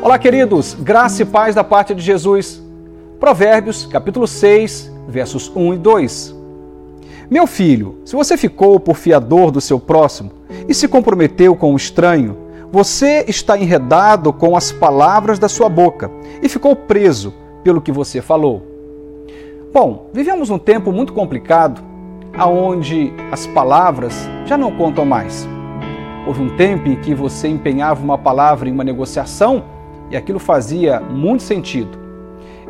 Olá, queridos, graça e paz da parte de Jesus. Provérbios, capítulo 6, versos 1 e 2. Meu filho, se você ficou por fiador do seu próximo e se comprometeu com o estranho, você está enredado com as palavras da sua boca e ficou preso pelo que você falou. Bom, vivemos um tempo muito complicado, aonde as palavras já não contam mais. Houve um tempo em que você empenhava uma palavra em uma negociação e aquilo fazia muito sentido.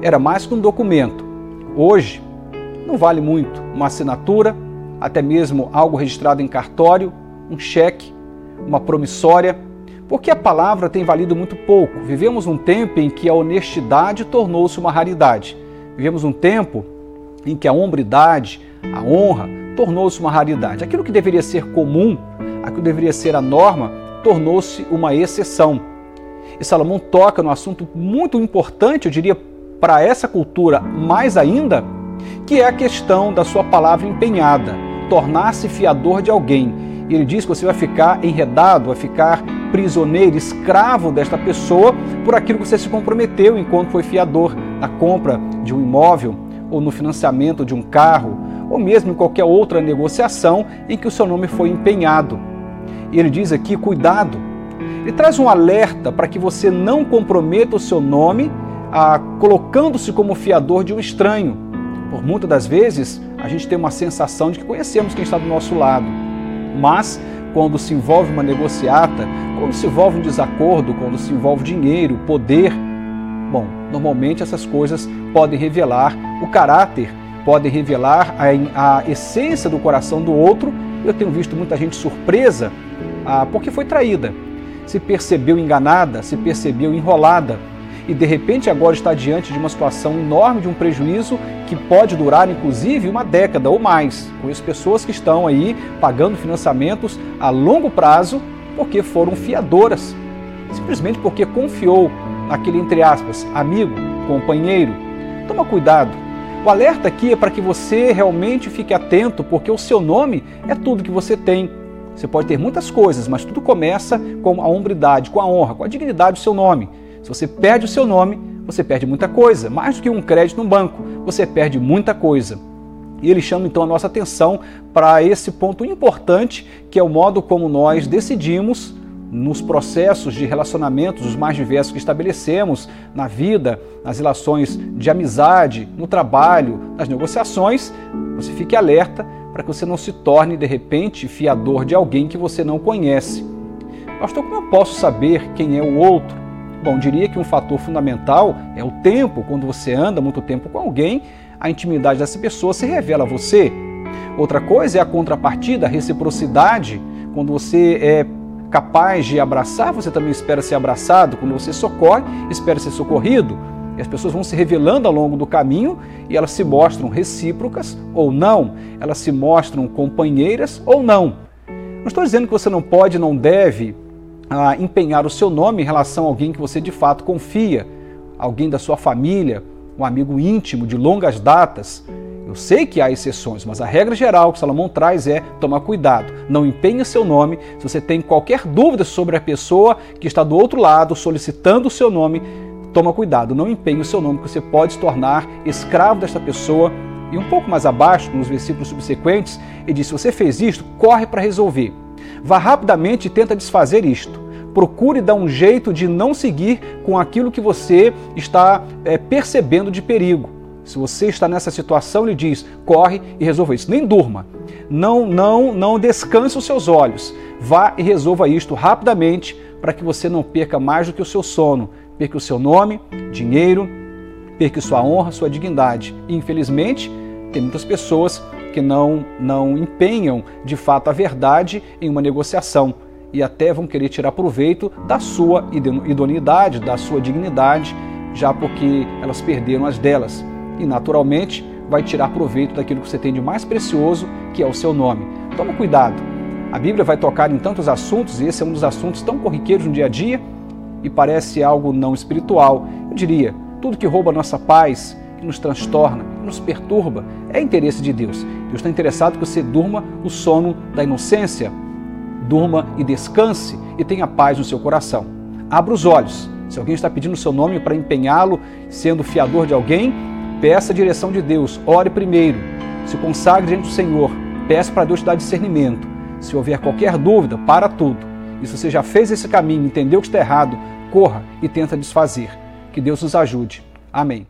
Era mais que um documento. Hoje, não vale muito uma assinatura, até mesmo algo registrado em cartório, um cheque, uma promissória, porque a palavra tem valido muito pouco. Vivemos um tempo em que a honestidade tornou-se uma raridade. Vivemos um tempo em que a hombridade, a honra, tornou-se uma raridade. Aquilo que deveria ser comum, aquilo que deveria ser a norma, tornou-se uma exceção. E Salomão toca no assunto muito importante, eu diria, para essa cultura mais ainda, que é a questão da sua palavra empenhada, tornar-se fiador de alguém. E ele diz que você vai ficar enredado, vai ficar prisioneiro, escravo desta pessoa por aquilo que você se comprometeu enquanto foi fiador na compra de um imóvel ou no financiamento de um carro ou mesmo em qualquer outra negociação em que o seu nome foi empenhado. E ele diz aqui: cuidado. Ele traz um alerta para que você não comprometa o seu nome ah, colocando-se como fiador de um estranho. Por muitas das vezes, a gente tem uma sensação de que conhecemos quem está do nosso lado. Mas, quando se envolve uma negociata, quando se envolve um desacordo, quando se envolve dinheiro, poder, bom, normalmente essas coisas podem revelar o caráter podem revelar a, a essência do coração do outro. Eu tenho visto muita gente surpresa ah, porque foi traída, se percebeu enganada, se percebeu enrolada e de repente agora está diante de uma situação enorme de um prejuízo que pode durar inclusive uma década ou mais. Conheço pessoas que estão aí pagando financiamentos a longo prazo porque foram fiadoras, simplesmente porque confiou naquele entre aspas amigo, companheiro. Toma cuidado o alerta aqui é para que você realmente fique atento, porque o seu nome é tudo que você tem. Você pode ter muitas coisas, mas tudo começa com a hombridade, com a honra, com a dignidade do seu nome. Se você perde o seu nome, você perde muita coisa. Mais do que um crédito no banco, você perde muita coisa. E ele chama então a nossa atenção para esse ponto importante, que é o modo como nós decidimos nos processos de relacionamentos os mais diversos que estabelecemos na vida, nas relações de amizade, no trabalho, nas negociações, você fique alerta para que você não se torne de repente fiador de alguém que você não conhece. Pastor, como eu posso saber quem é o outro? Bom, diria que um fator fundamental é o tempo. Quando você anda muito tempo com alguém, a intimidade dessa pessoa se revela a você. Outra coisa é a contrapartida, a reciprocidade. Quando você é capaz de abraçar, você também espera ser abraçado. Quando você socorre, espera ser socorrido. E as pessoas vão se revelando ao longo do caminho e elas se mostram recíprocas ou não, elas se mostram companheiras ou não. Não estou dizendo que você não pode, não deve ah, empenhar o seu nome em relação a alguém que você de fato confia, alguém da sua família, um amigo íntimo de longas datas. Eu sei que há exceções, mas a regra geral que Salomão traz é tomar cuidado. Não empenhe seu nome. Se você tem qualquer dúvida sobre a pessoa que está do outro lado solicitando o seu nome, toma cuidado. Não empenhe o seu nome, porque você pode se tornar escravo desta pessoa. E um pouco mais abaixo, nos versículos subsequentes, ele diz: se você fez isto, corre para resolver. Vá rapidamente e tenta desfazer isto procure dar um jeito de não seguir com aquilo que você está é, percebendo de perigo. Se você está nessa situação, ele diz: corre e resolva isso. Nem durma. Não, não, não descanse os seus olhos. Vá e resolva isto rapidamente para que você não perca mais do que o seu sono, perca o seu nome, dinheiro, perca sua honra, sua dignidade. E, infelizmente, tem muitas pessoas que não, não empenham de fato a verdade em uma negociação e até vão querer tirar proveito da sua idoneidade, da sua dignidade, já porque elas perderam as delas e, naturalmente, vai tirar proveito daquilo que você tem de mais precioso, que é o seu nome. Toma cuidado. A Bíblia vai tocar em tantos assuntos, e esse é um dos assuntos tão corriqueiros no dia a dia e parece algo não espiritual. Eu diria, tudo que rouba a nossa paz, que nos transtorna, que nos perturba, é interesse de Deus. Deus está interessado que você durma o sono da inocência, durma e descanse e tenha paz no seu coração. Abra os olhos, Se alguém está pedindo o seu nome para empenhá-lo, sendo fiador de alguém, peça a direção de Deus, ore primeiro, se consagre diante do Senhor, peça para Deus te dar discernimento. Se houver qualquer dúvida, para tudo. E se você já fez esse caminho, entendeu que está errado, corra e tenta desfazer. Que Deus nos ajude. Amém.